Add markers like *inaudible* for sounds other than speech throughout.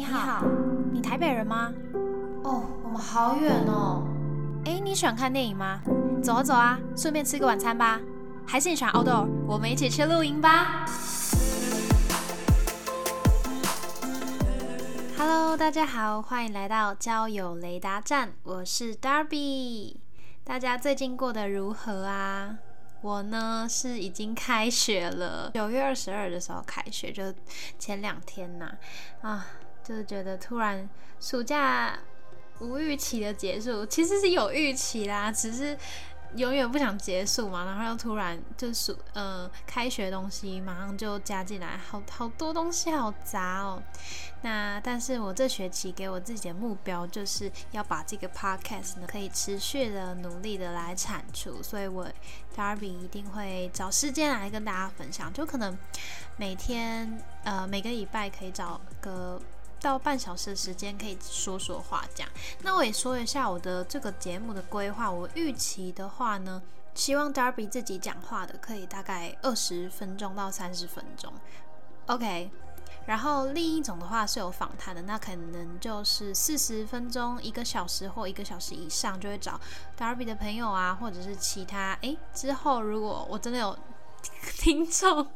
你好，你台北人吗？哦，我们好远哦。哎，你喜欢看电影吗？走啊走啊，顺便吃个晚餐吧。还是你喜欢 outdoor？我们一起去露营吧。Hello，大家好，欢迎来到交友雷达站，我是 Darby。大家最近过得如何啊？我呢是已经开学了，九月二十二的时候开学，就前两天呐，啊，就是觉得突然暑假无预期的结束，其实是有预期啦，只是。永远不想结束嘛，然后又突然就是呃开学东西马上就加进来，好好多东西好杂哦。那但是我这学期给我自己的目标就是要把这个 podcast 呢可以持续的努力的来产出，所以我 Darby 一定会找时间来跟大家分享，就可能每天呃每个礼拜可以找个。到半小时的时间可以说说话，这样。那我也说一下我的这个节目的规划。我预期的话呢，希望 Darby 自己讲话的可以大概二十分钟到三十分钟，OK。然后另一种的话是有访谈的，那可能就是四十分钟、一个小时或一个小时以上，就会找 Darby 的朋友啊，或者是其他。诶，之后如果我真的有。听众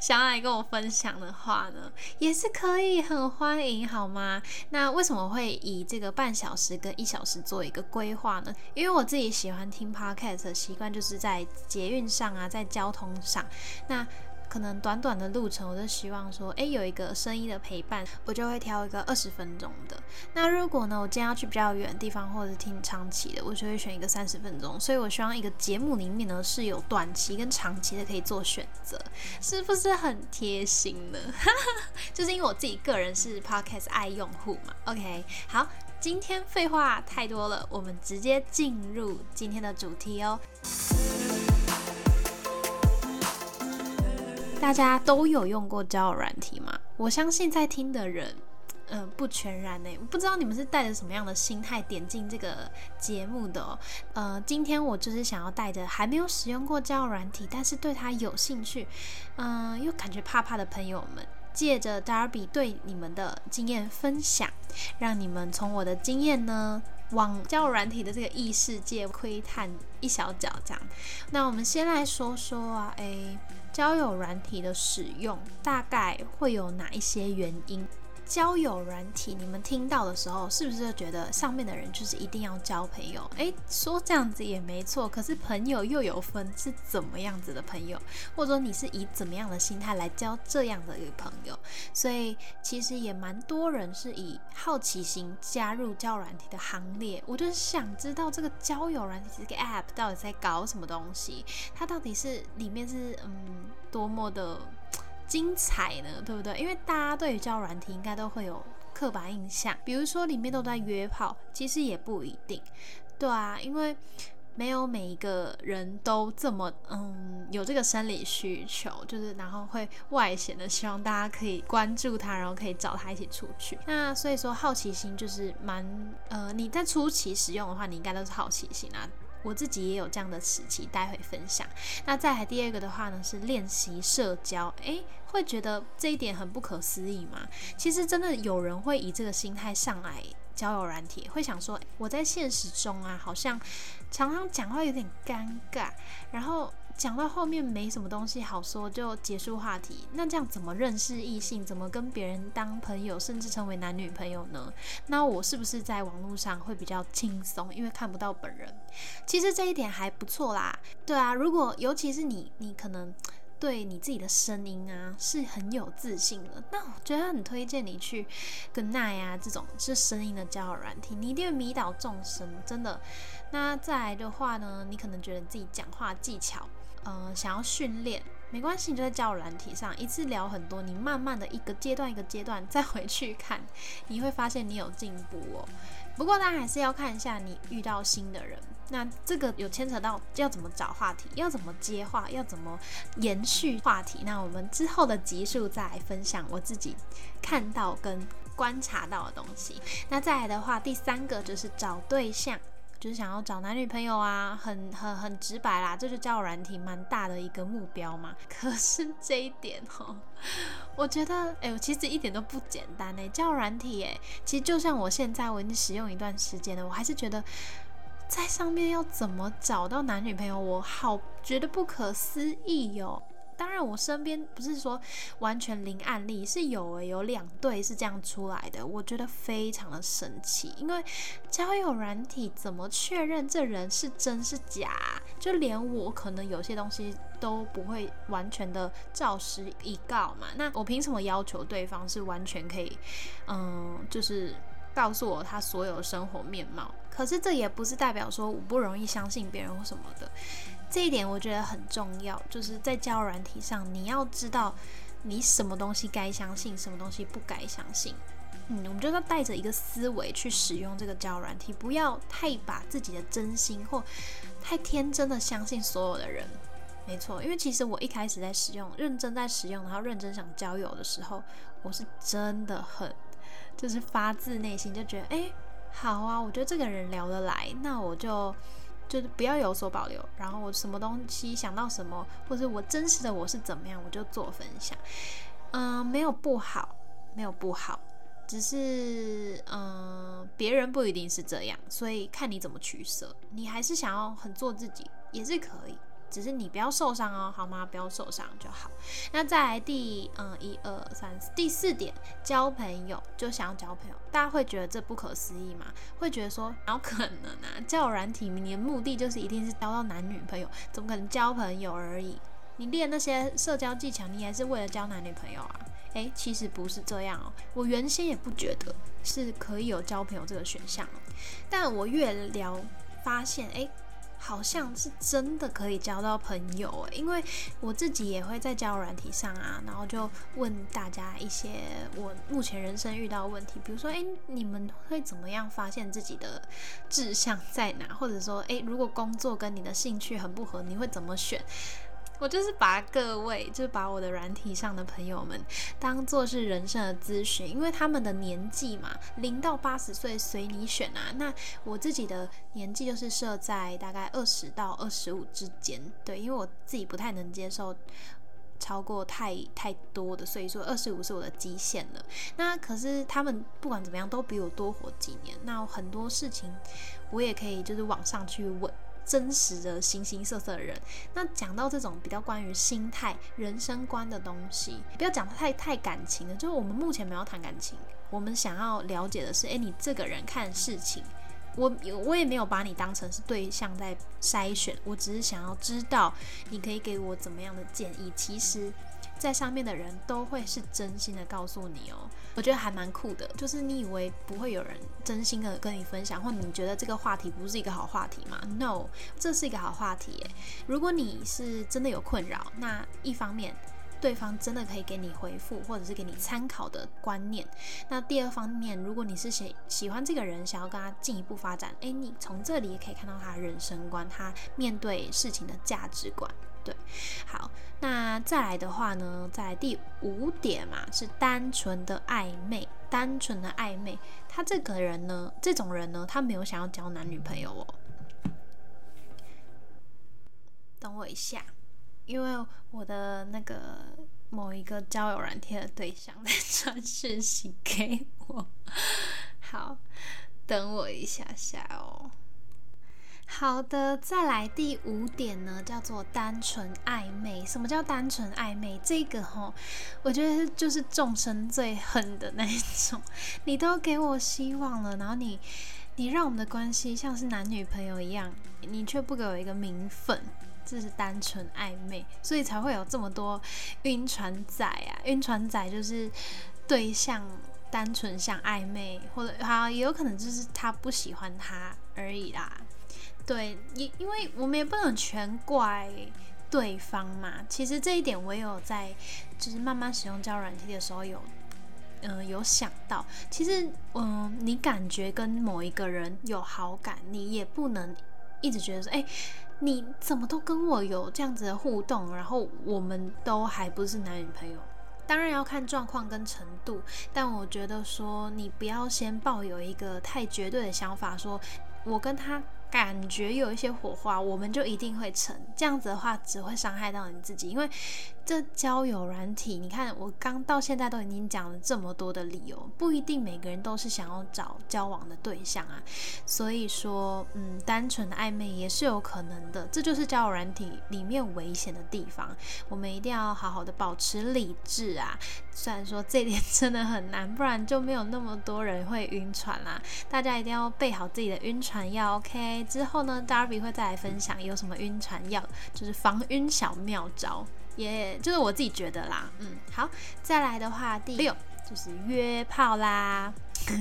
想要来跟我分享的话呢，也是可以很欢迎，好吗？那为什么会以这个半小时跟一小时做一个规划呢？因为我自己喜欢听 podcast 的习惯，就是在捷运上啊，在交通上，那。可能短短的路程，我就希望说，哎，有一个声音的陪伴，我就会挑一个二十分钟的。那如果呢，我今天要去比较远的地方，或者是听长期的，我就会选一个三十分钟。所以我希望一个节目里面呢，是有短期跟长期的可以做选择，是不是很贴心呢？*laughs* 就是因为我自己个人是 Podcast 爱用户嘛。OK，好，今天废话太多了，我们直接进入今天的主题哦。大家都有用过交友软体吗？我相信在听的人，嗯，不全然呢。我不知道你们是带着什么样的心态点进这个节目的？呃，今天我就是想要带着还没有使用过交友软体，但是对他有兴趣，嗯，又感觉怕怕的朋友们，借着 Darby 对你们的经验分享，让你们从我的经验呢。往交友软体的这个异世界窥探一小角，这样。那我们先来说说啊，诶，交友软体的使用大概会有哪一些原因？交友软体，你们听到的时候，是不是就觉得上面的人就是一定要交朋友？诶，说这样子也没错。可是朋友又有分是怎么样子的朋友，或者说你是以怎么样的心态来交这样的一个朋友？所以其实也蛮多人是以好奇心加入交友软体的行列。我就是想知道这个交友软体这个 App 到底在搞什么东西，它到底是里面是嗯多么的。精彩呢，对不对？因为大家对于交软体应该都会有刻板印象，比如说里面都在约炮，其实也不一定，对啊，因为没有每一个人都这么嗯有这个生理需求，就是然后会外显的希望大家可以关注他，然后可以找他一起出去。那所以说好奇心就是蛮呃你在初期使用的话，你应该都是好奇心啊。我自己也有这样的时期，待会分享。那再来第二个的话呢，是练习社交。诶，会觉得这一点很不可思议吗？其实真的有人会以这个心态上来交友软体，会想说，我在现实中啊，好像常常讲话有点尴尬，然后。讲到后面没什么东西好说，就结束话题。那这样怎么认识异性？怎么跟别人当朋友，甚至成为男女朋友呢？那我是不是在网络上会比较轻松，因为看不到本人？其实这一点还不错啦。对啊，如果尤其是你，你可能对你自己的声音啊是很有自信的，那我觉得很推荐你去跟奈啊这种是声音的交友软体，你一定会迷倒众生，真的。那再来的话呢，你可能觉得自己讲话技巧。呃，想要训练没关系，你就在交友软体上一次聊很多，你慢慢的一个阶段一个阶段再回去看，你会发现你有进步哦。不过大家还是要看一下你遇到新的人，那这个有牵扯到要怎么找话题，要怎么接话，要怎么延续话题。那我们之后的集数再来分享我自己看到跟观察到的东西。那再来的话，第三个就是找对象。就是想要找男女朋友啊，很很很直白啦，这就交友软体蛮大的一个目标嘛。*laughs* 可是这一点哦，我觉得，哎，我其实一点都不简单哎，交友软体哎，其实就像我现在我已经使用一段时间了，我还是觉得在上面要怎么找到男女朋友，我好觉得不可思议哟。当然，我身边不是说完全零案例，是有诶，有两对是这样出来的，我觉得非常的神奇。因为交友软体怎么确认这人是真是假？就连我可能有些东西都不会完全的照实以告嘛。那我凭什么要求对方是完全可以，嗯，就是告诉我他所有生活面貌？可是这也不是代表说我不容易相信别人或什么的。这一点我觉得很重要，就是在交友软体上，你要知道你什么东西该相信，什么东西不该相信。嗯，我们就要带着一个思维去使用这个交友软体，不要太把自己的真心或太天真的相信所有的人。没错，因为其实我一开始在使用、认真在使用，然后认真想交友的时候，我是真的很就是发自内心就觉得，哎，好啊，我觉得这个人聊得来，那我就。就是不要有所保留，然后我什么东西想到什么，或者我真实的我是怎么样，我就做分享。嗯，没有不好，没有不好，只是嗯，别人不一定是这样，所以看你怎么取舍。你还是想要很做自己，也是可以。只是你不要受伤哦，好吗？不要受伤就好。那再来第嗯一二三四第四点，交朋友就想要交朋友，大家会觉得这不可思议吗？会觉得说，哪有可能啊？交友软体，你的目的就是一定是交到男女朋友，怎么可能交朋友而已？你练那些社交技巧，你还是为了交男女朋友啊？诶，其实不是这样哦。我原先也不觉得是可以有交朋友这个选项，但我越聊发现，诶。好像是真的可以交到朋友诶，因为我自己也会在交友软体上啊，然后就问大家一些我目前人生遇到的问题，比如说，诶，你们会怎么样发现自己的志向在哪？或者说，诶，如果工作跟你的兴趣很不合，你会怎么选？我就是把各位，就是把我的软体上的朋友们当做是人生的咨询，因为他们的年纪嘛，零到八十岁随你选啊。那我自己的年纪就是设在大概二十到二十五之间，对，因为我自己不太能接受超过太太多的所以说，二十五是我的极限了。那可是他们不管怎么样都比我多活几年，那很多事情我也可以就是网上去问。真实的形形色色的人，那讲到这种比较关于心态、人生观的东西，不要讲太太感情了。就是我们目前没有谈感情，我们想要了解的是，诶，你这个人看事情，我我也没有把你当成是对象在筛选，我只是想要知道你可以给我怎么样的建议。其实。在上面的人都会是真心的告诉你哦，我觉得还蛮酷的。就是你以为不会有人真心的跟你分享，或你觉得这个话题不是一个好话题吗？No，这是一个好话题耶。如果你是真的有困扰，那一方面对方真的可以给你回复，或者是给你参考的观念。那第二方面，如果你是喜喜欢这个人，想要跟他进一步发展，诶，你从这里也可以看到他人生观，他面对事情的价值观。对，好，那再来的话呢，在第五点嘛，是单纯的暧昧，单纯的暧昧。他这个人呢，这种人呢，他没有想要交男女朋友哦。等我一下，因为我的那个某一个交友软件的对象在传讯息给我。*laughs* 好，等我一下下哦。好的，再来第五点呢，叫做单纯暧昧。什么叫单纯暧昧？这个吼，我觉得就是众生最恨的那一种。你都给我希望了，然后你，你让我们的关系像是男女朋友一样，你却不给我一个名分，这是单纯暧昧，所以才会有这么多晕船仔啊！晕船仔就是对象单纯像暧昧，或者好也有可能就是他不喜欢他而已啦。对，因因为我们也不能全怪对方嘛。其实这一点我也有在，就是慢慢使用交软件的时候有，嗯，有想到。其实，嗯，你感觉跟某一个人有好感，你也不能一直觉得说，哎，你怎么都跟我有这样子的互动，然后我们都还不是男女朋友。当然要看状况跟程度，但我觉得说，你不要先抱有一个太绝对的想法，说我跟他。感觉有一些火花，我们就一定会成。这样子的话，只会伤害到你自己，因为这交友软体，你看我刚到现在都已经讲了这么多的理由，不一定每个人都是想要找交往的对象啊。所以说，嗯，单纯的暧昧也是有可能的，这就是交友软体里面危险的地方。我们一定要好好的保持理智啊。虽然说这点真的很难，不然就没有那么多人会晕船啦。大家一定要备好自己的晕船药，OK。之后呢，Darby 会再来分享有什么晕船药，就是防晕小妙招，也就是我自己觉得啦。嗯，好，再来的话，第六就是约炮啦。*laughs*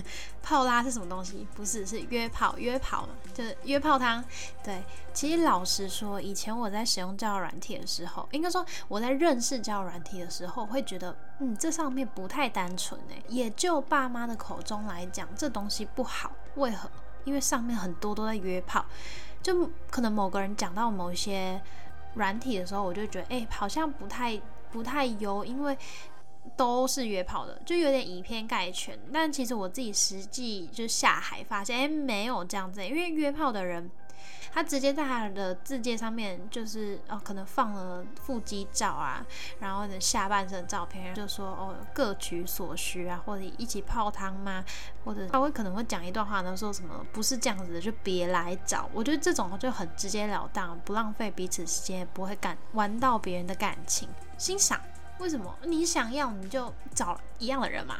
泡拉是什么东西？不是，是约炮，约炮嘛，就是约炮汤。对，其实老实说，以前我在使用交友软体的时候，应该说我在认识交友软体的时候，会觉得，嗯，这上面不太单纯诶。也就爸妈的口中来讲，这东西不好。为何？因为上面很多都在约炮，就可能某个人讲到某些软体的时候，我就觉得，哎，好像不太不太优，因为都是约炮的，就有点以偏概全。但其实我自己实际就下海发现，哎，没有这样子，因为约炮的人。他直接在他的字界上面，就是哦，可能放了腹肌照啊，然后呢下半身照片，就说哦各取所需啊，或者一起泡汤吗？或者他会可能会讲一段话呢，说什么不是这样子的，就别来找。我觉得这种就很直截了当，不浪费彼此时间，不会感玩到别人的感情。欣赏为什么？你想要你就找一样的人嘛。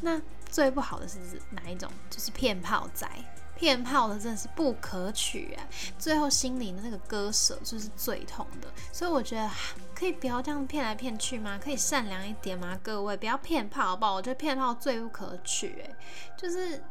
那最不好的是哪一种？就是骗炮仔。骗炮的真的是不可取啊！最后心里的那个割舍就是最痛的，所以我觉得可以不要这样骗来骗去吗？可以善良一点吗？各位不要骗炮好不好？我觉得骗炮最不可取，哎，就是，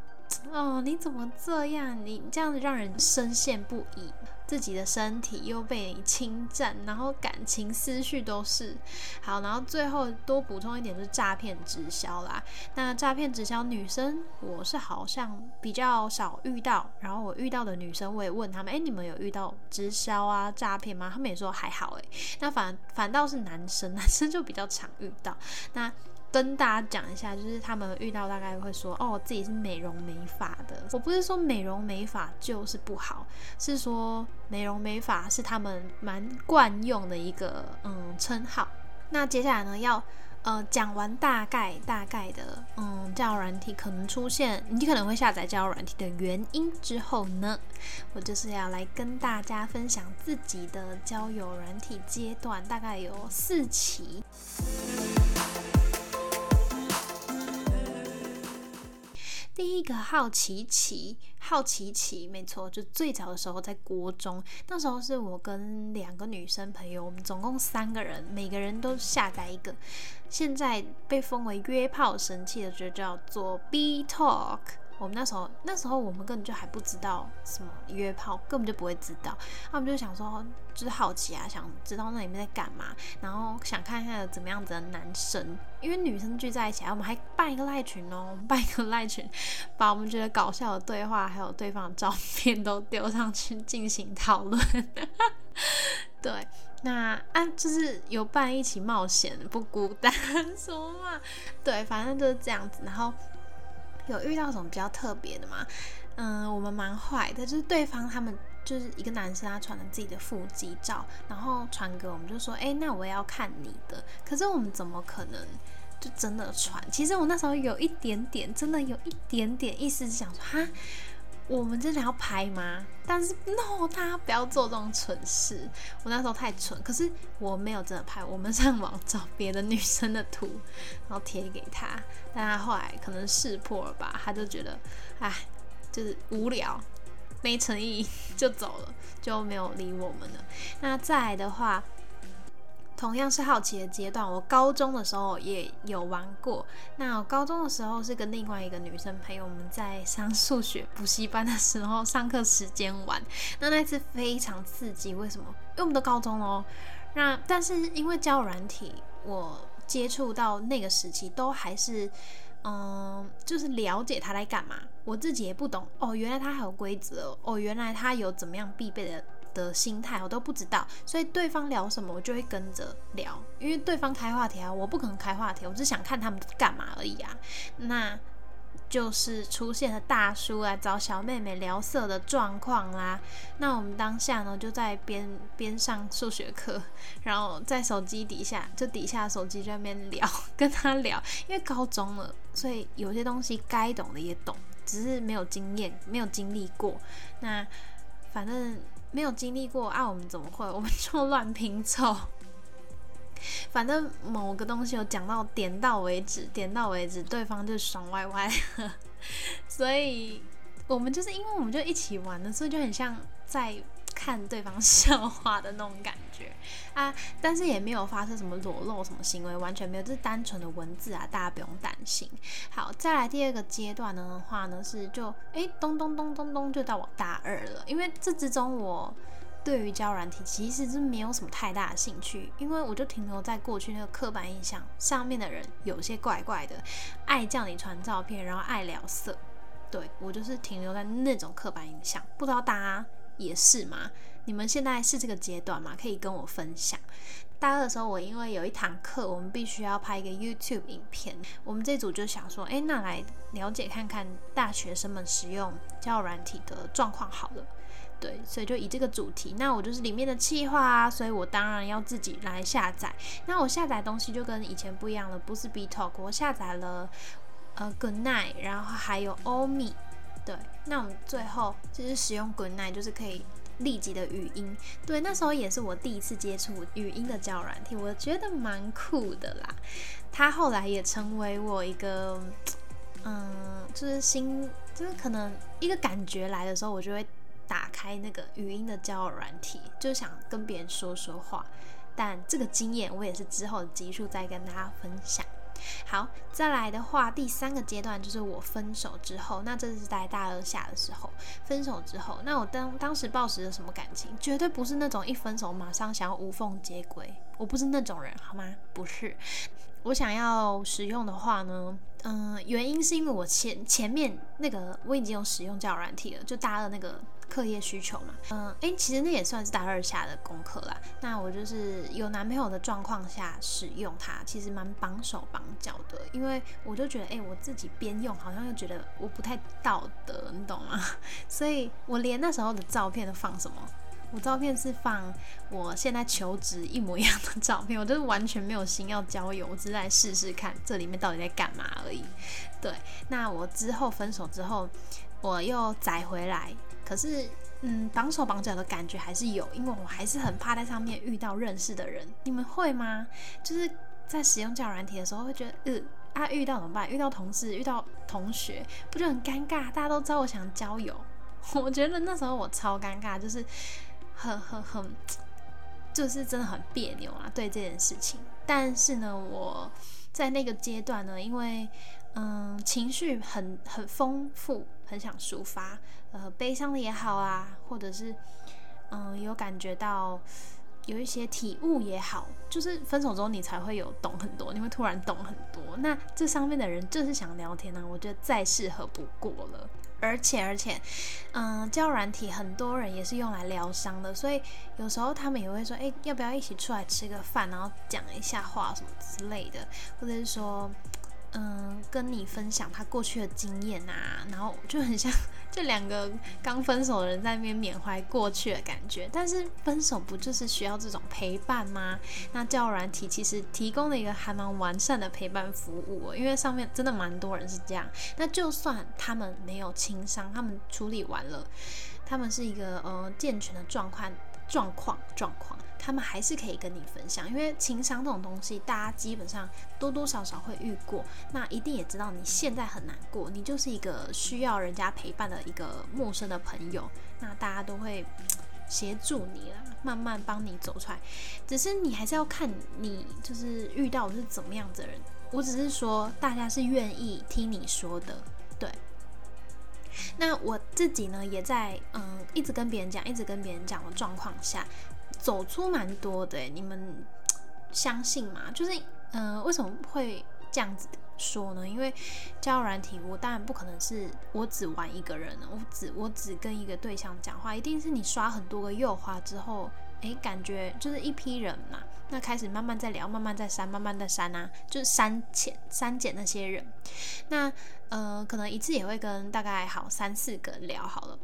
哦，你怎么这样？你这样子让人深陷不已。自己的身体又被你侵占，然后感情思绪都是好，然后最后多补充一点就是诈骗直销啦。那诈骗直销女生，我是好像比较少遇到，然后我遇到的女生，我也问他们，哎，你们有遇到直销啊诈骗吗？他们也说还好，哎，那反反倒是男生，男生就比较常遇到。那跟大家讲一下，就是他们遇到大概会说，哦，自己是美容美发的。我不是说美容美发就是不好，是说美容美发是他们蛮惯用的一个嗯称号。那接下来呢，要呃讲完大概大概的嗯交友软体可能出现，你可能会下载交友软体的原因之后呢，我就是要来跟大家分享自己的交友软体阶段，大概有四期。第一个好奇奇，好奇奇，没错，就最早的时候在国中，那时候是我跟两个女生朋友，我们总共三个人，每个人都下载一个，现在被封为约炮神器的，就叫做 B Talk。我们那时候，那时候我们根本就还不知道什么约炮，根本就不会知道。他们就想说，就是好奇啊，想知道那里面在干嘛，然后想看一下怎么样子的男生。因为女生聚在一起，我们还办一个赖群哦，我们办一个赖群，把我们觉得搞笑的对话还有对方的照片都丢上去进行讨论。*laughs* 对，那啊，就是有伴一起冒险，不孤单，什么嘛？对，反正就是这样子，然后。有遇到什么比较特别的吗？嗯，我们蛮坏的，就是对方他们就是一个男生，他传了自己的腹肌照，然后传给我们，就说：“哎，那我也要看你的。”可是我们怎么可能就真的传？其实我那时候有一点点，真的有一点点意思，想说：“哈。”我们真的要拍吗？但是 no，大家不要做这种蠢事。我那时候太蠢，可是我没有真的拍。我们上网找别的女生的图，然后贴给他，但他后来可能识破了吧，他就觉得，哎，就是无聊，没诚意，*laughs* 就走了，就没有理我们了。那再来的话。同样是好奇的阶段，我高中的时候也有玩过。那我高中的时候是跟另外一个女生朋友，我们在上数学补习班的时候，上课时间玩。那那次非常刺激，为什么？因为我们都高中哦。那但是因为教软体，我接触到那个时期都还是，嗯，就是了解他在干嘛。我自己也不懂哦，原来他还有规则哦，原来他有怎么样必备的。的心态我都不知道，所以对方聊什么我就会跟着聊，因为对方开话题啊，我不可能开话题，我只想看他们干嘛而已啊。那就是出现了大叔来找小妹妹聊色的状况啦。那我们当下呢，就在边边上数学课，然后在手机底下，就底下手机在那边聊，*laughs* 跟他聊。因为高中了，所以有些东西该懂的也懂，只是没有经验，没有经历过。那反正没有经历过啊，我们怎么会？*laughs* 我们就乱拼凑。反正某个东西有讲到点到为止，点到为止，对方就爽歪歪。*laughs* 所以我们就是因为我们就一起玩的，所以就很像在看对方笑话的那种感觉啊。但是也没有发生什么裸露什么行为，完全没有，就是单纯的文字啊，大家不用担心。好，再来第二个阶段的话呢，是就诶咚咚咚咚咚就到我大二了，因为这之中我。对于交软体其实是没有什么太大的兴趣，因为我就停留在过去那个刻板印象上面的人有些怪怪的，爱叫你传照片，然后爱聊色，对我就是停留在那种刻板印象。不知道大家也是吗？你们现在是这个阶段吗？可以跟我分享。大二的时候，我因为有一堂课，我们必须要拍一个 YouTube 影片，我们这组就想说，哎，那来了解看看大学生们使用交友软体的状况好了。对，所以就以这个主题，那我就是里面的企划啊，所以我当然要自己来下载。那我下载东西就跟以前不一样了，不是 B Talk，我下载了呃 Good Night，然后还有 Omi。对，那我们最后就是使用 Good Night，就是可以立即的语音。对，那时候也是我第一次接触语音的交友软体，我觉得蛮酷的啦。它后来也成为我一个，嗯，就是新，就是可能一个感觉来的时候，我就会。打开那个语音的交友软体，就想跟别人说说话。但这个经验我也是之后的集数再跟大家分享。好，再来的话，第三个阶段就是我分手之后，那这是在大二下的时候分手之后，那我当当时抱持着什么感情？绝对不是那种一分手马上想要无缝接轨，我不是那种人，好吗？不是，我想要使用的话呢，嗯，原因是因为我前前面那个我已经有使用交友软体了，就大二那个。课业需求嘛，嗯，诶，其实那也算是大二下的功课啦。那我就是有男朋友的状况下使用它，其实蛮绑手绑脚的，因为我就觉得，诶，我自己边用好像又觉得我不太道德，你懂吗？*laughs* 所以我连那时候的照片都放什么？我照片是放我现在求职一模一样的照片，我就是完全没有心要交友，我只是来试试看这里面到底在干嘛而已。对，那我之后分手之后，我又载回来。可是，嗯，绑手绑脚的感觉还是有，因为我还是很怕在上面遇到认识的人。你们会吗？就是在使用交友软体的时候，会觉得，呃，啊，遇到怎么办？遇到同事，遇到同学，不就很尴尬？大家都知道我想交友，*laughs* 我觉得那时候我超尴尬，就是很很很，就是真的很别扭啊，对这件事情。但是呢，我在那个阶段呢，因为嗯，情绪很很丰富，很想抒发，呃，悲伤的也好啊，或者是嗯，有感觉到有一些体悟也好，就是分手之后你才会有懂很多，你会突然懂很多。那这上面的人就是想聊天呢，我觉得再适合不过了。而且而且，嗯，教软体很多人也是用来疗伤的，所以有时候他们也会说，哎，要不要一起出来吃个饭，然后讲一下话什么之类的，或者是说。嗯，跟你分享他过去的经验啊，然后就很像这两个刚分手的人在那边缅怀过去的感觉。但是分手不就是需要这种陪伴吗？那教软体其实提供了一个还蛮完善的陪伴服务，因为上面真的蛮多人是这样。那就算他们没有轻伤，他们处理完了，他们是一个呃健全的状况状况状况。他们还是可以跟你分享，因为情商这种东西，大家基本上多多少少会遇过，那一定也知道你现在很难过，你就是一个需要人家陪伴的一个陌生的朋友，那大家都会协助你啦，慢慢帮你走出来。只是你还是要看你就是遇到是怎么样的人，我只是说大家是愿意听你说的，对。那我自己呢，也在嗯一直跟别人讲，一直跟别人讲的状况下。走出蛮多的，你们相信吗？就是，嗯，为什么会这样子说呢？因为交友软体，我当然不可能是我只玩一个人，我只我只跟一个对象讲话，一定是你刷很多个右滑之后，诶，感觉就是一批人嘛，那开始慢慢在聊，慢慢在删，慢慢在删啊，就是删减删减那些人。那呃，可能一次也会跟大概好三四个聊好了，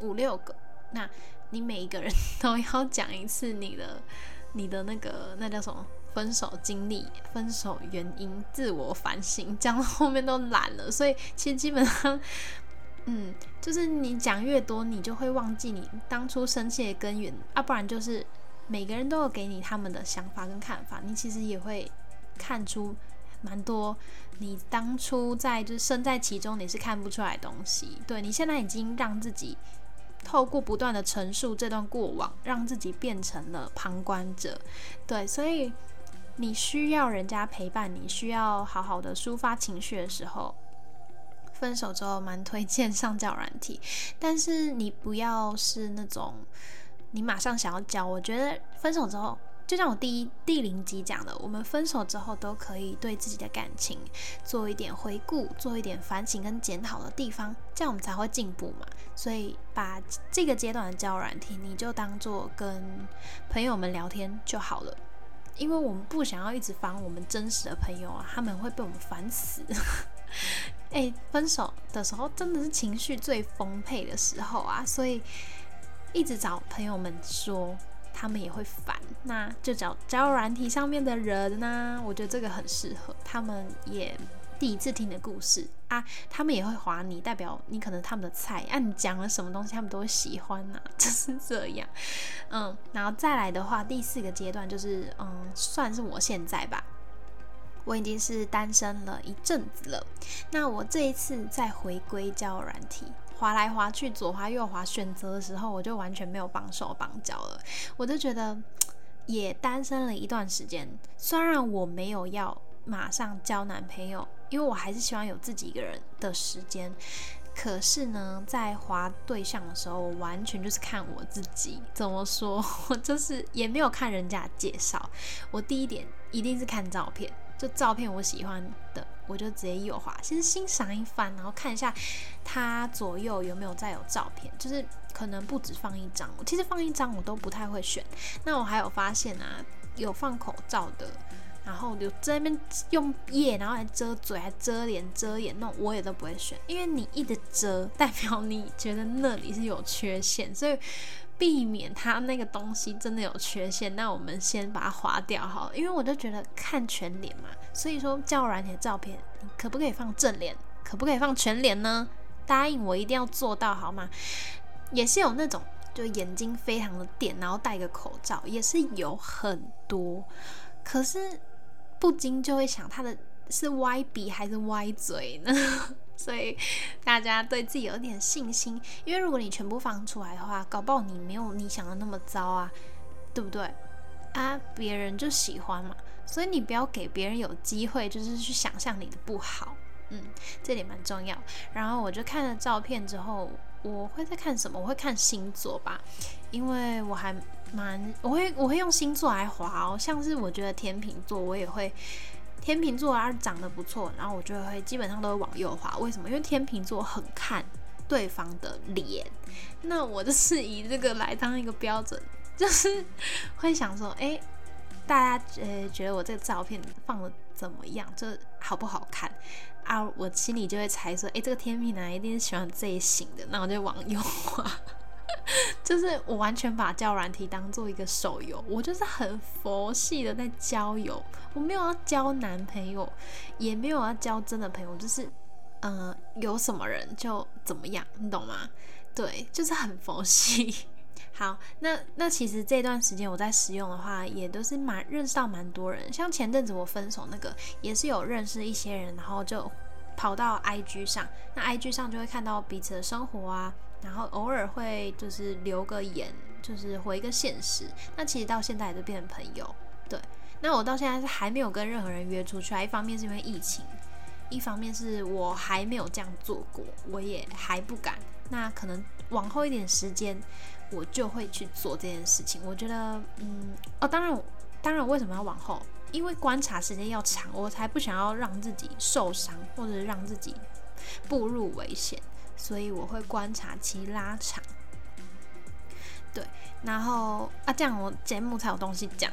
五六个。那你每一个人都要讲一次你的 *laughs* 你的那个那叫什么分手经历、分手原因、自我反省，讲到后面都懒了。所以其实基本上。*laughs* 嗯，就是你讲越多，你就会忘记你当初生气的根源啊，不然就是每个人都有给你他们的想法跟看法，你其实也会看出蛮多你当初在就是身在其中你是看不出来东西。对你现在已经让自己透过不断的陈述这段过往，让自己变成了旁观者。对，所以你需要人家陪伴，你需要好好的抒发情绪的时候。分手之后蛮推荐上交软体，但是你不要是那种你马上想要交。我觉得分手之后，就像我第一第零集讲的，我们分手之后都可以对自己的感情做一点回顾，做一点反省跟检讨的地方，这样我们才会进步嘛。所以把这个阶段的交软体，你就当做跟朋友们聊天就好了，因为我们不想要一直烦我们真实的朋友啊，他们会被我们烦死。*laughs* 哎，分手的时候真的是情绪最丰沛的时候啊，所以一直找朋友们说，他们也会烦，那就找交友软体上面的人呢。我觉得这个很适合，他们也第一次听的故事啊，他们也会划你，代表你可能他们的菜啊，你讲了什么东西，他们都会喜欢呐，*laughs* 就是这样。嗯，然后再来的话，第四个阶段就是，嗯，算是我现在吧。我已经是单身了一阵子了，那我这一次再回归交友软体，滑来滑去，左滑右滑，选择的时候，我就完全没有绑手绑脚了。我就觉得也单身了一段时间，虽然我没有要马上交男朋友，因为我还是希望有自己一个人的时间。可是呢，在滑对象的时候，我完全就是看我自己。怎么说？我就是也没有看人家介绍。我第一点一定是看照片。就照片我喜欢的，我就直接右滑，先欣赏一番，然后看一下它左右有没有再有照片，就是可能不止放一张，我其实放一张我都不太会选。那我还有发现啊，有放口罩的，然后就在那边用液，然后来遮嘴、还遮脸、遮眼，那我也都不会选，因为你一直遮，代表你觉得那里是有缺陷，所以。避免他那个东西真的有缺陷，那我们先把它划掉好了。因为我就觉得看全脸嘛，所以说交软体的照片，你可不可以放正脸？可不可以放全脸呢？答应我一定要做到好吗？也是有那种就眼睛非常的点，然后戴个口罩，也是有很多。可是不禁就会想，他的是歪鼻还是歪嘴呢？所以大家对自己有点信心，因为如果你全部放出来的话，搞不好你没有你想的那么糟啊，对不对？啊，别人就喜欢嘛，所以你不要给别人有机会，就是去想象你的不好，嗯，这点蛮重要。然后我就看了照片之后，我会在看什么？我会看星座吧，因为我还蛮，我会我会用星座来划哦，像是我觉得天秤座，我也会。天秤座啊，长得不错，然后我就会基本上都会往右滑。为什么？因为天秤座很看对方的脸，那我就是以这个来当一个标准，就是会想说，哎，大家呃觉得我这个照片放的怎么样？就好不好看啊？我心里就会猜说，哎，这个天秤男一定是喜欢这一型的，那我就往右滑。*laughs* 就是我完全把教软体当做一个手游，我就是很佛系的在交友，我没有要交男朋友，也没有要交真的朋友，就是嗯，有什么人就怎么样，你懂吗？*laughs* 对，就是很佛系。好，那那其实这段时间我在使用的话，也都是蛮认识到蛮多人，像前阵子我分手那个，也是有认识一些人，然后就跑到 IG 上，那 IG 上就会看到彼此的生活啊。然后偶尔会就是留个言，就是回一个现实。那其实到现在也都变成朋友。对，那我到现在是还没有跟任何人约出去。一方面是因为疫情，一方面是我还没有这样做过，我也还不敢。那可能往后一点时间，我就会去做这件事情。我觉得，嗯，哦，当然，当然，为什么要往后？因为观察时间要长，我才不想要让自己受伤，或者让自己步入危险。所以我会观察期拉长。对，然后啊，这样我节目才有东西讲。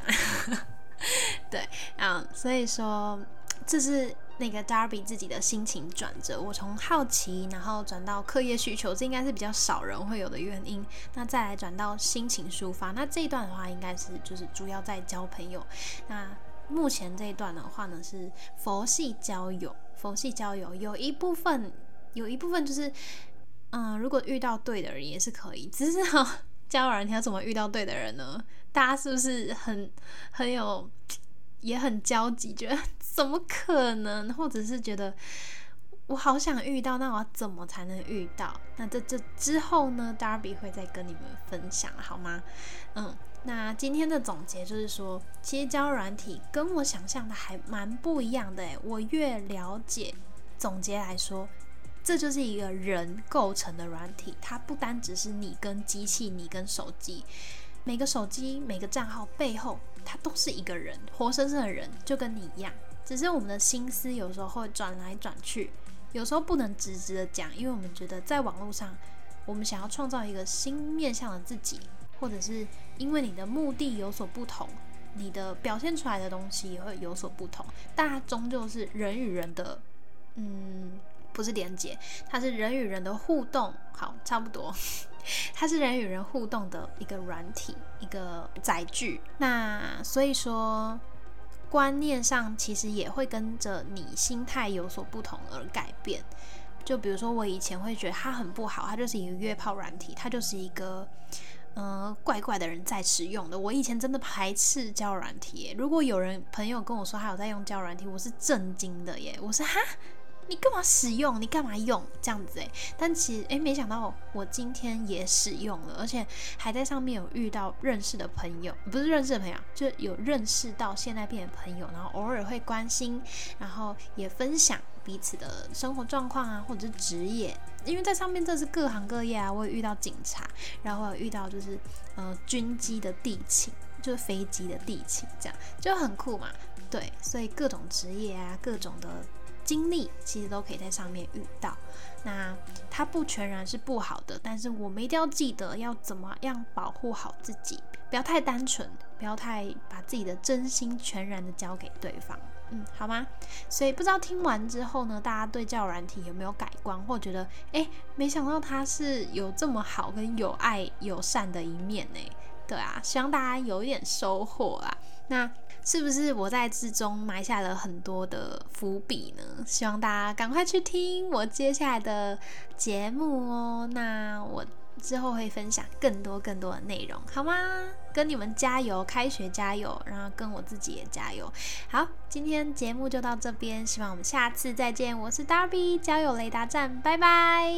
*laughs* 对，嗯，所以说这是那个 Darby 自己的心情转折。我从好奇，然后转到课业需求，这应该是比较少人会有的原因。那再来转到心情抒发，那这一段的话，应该是就是主要在交朋友。那目前这一段的话呢，是佛系交友。佛系交友有一部分，有一部分就是，嗯，如果遇到对的人也是可以。只是哈，交友人你要怎么遇到对的人呢？大家是不是很很有，也很焦急，觉得 *laughs* 怎么可能？或者是觉得我好想遇到，那我要怎么才能遇到？那这这之后呢？Darby 会再跟你们分享，好吗？嗯，那今天的总结就是说，其实交软体跟我想象的还蛮不一样的诶，我越了解，总结来说，这就是一个人构成的软体，它不单只是你跟机器，你跟手机。每个手机、每个账号背后，它都是一个人，活生生的人，就跟你一样。只是我们的心思有时候会转来转去，有时候不能直直的讲，因为我们觉得在网络上，我们想要创造一个新面向的自己，或者是因为你的目的有所不同，你的表现出来的东西也会有所不同。但终究是人与人的，嗯，不是连接，它是人与人的互动。好，差不多。*laughs* 它是人与人互动的一个软体，一个载具。那所以说，观念上其实也会跟着你心态有所不同而改变。就比如说，我以前会觉得它很不好，它就是一个约炮软体，它就是一个嗯怪怪的人在使用的。我以前真的排斥交软体，如果有人朋友跟我说他有在用交软体，我是震惊的耶，我说哈。你干嘛使用？你干嘛用这样子诶，但其实诶，没想到我今天也使用了，而且还在上面有遇到认识的朋友，不是认识的朋友，就有认识到现在变的朋友，然后偶尔会关心，然后也分享彼此的生活状况啊，或者是职业，因为在上面这是各行各业啊，我也遇到警察，然后我有遇到就是呃军机的地勤，就是飞机的地勤，这样就很酷嘛。对，所以各种职业啊，各种的。经历其实都可以在上面遇到，那它不全然是不好的，但是我们一定要记得要怎么样保护好自己，不要太单纯，不要太把自己的真心全然的交给对方，嗯，好吗？所以不知道听完之后呢，大家对教软体有没有改观，或觉得哎，没想到它是有这么好跟有爱友善的一面呢？对啊，希望大家有一点收获啊。那是不是我在之中埋下了很多的伏笔呢？希望大家赶快去听我接下来的节目哦那我之后会分享更多更多的内容好吗？跟你们加油开学加油然后跟我自己也加油。好今天节目就到这边希望我们下次再见。我是 darby 交友雷达站拜拜。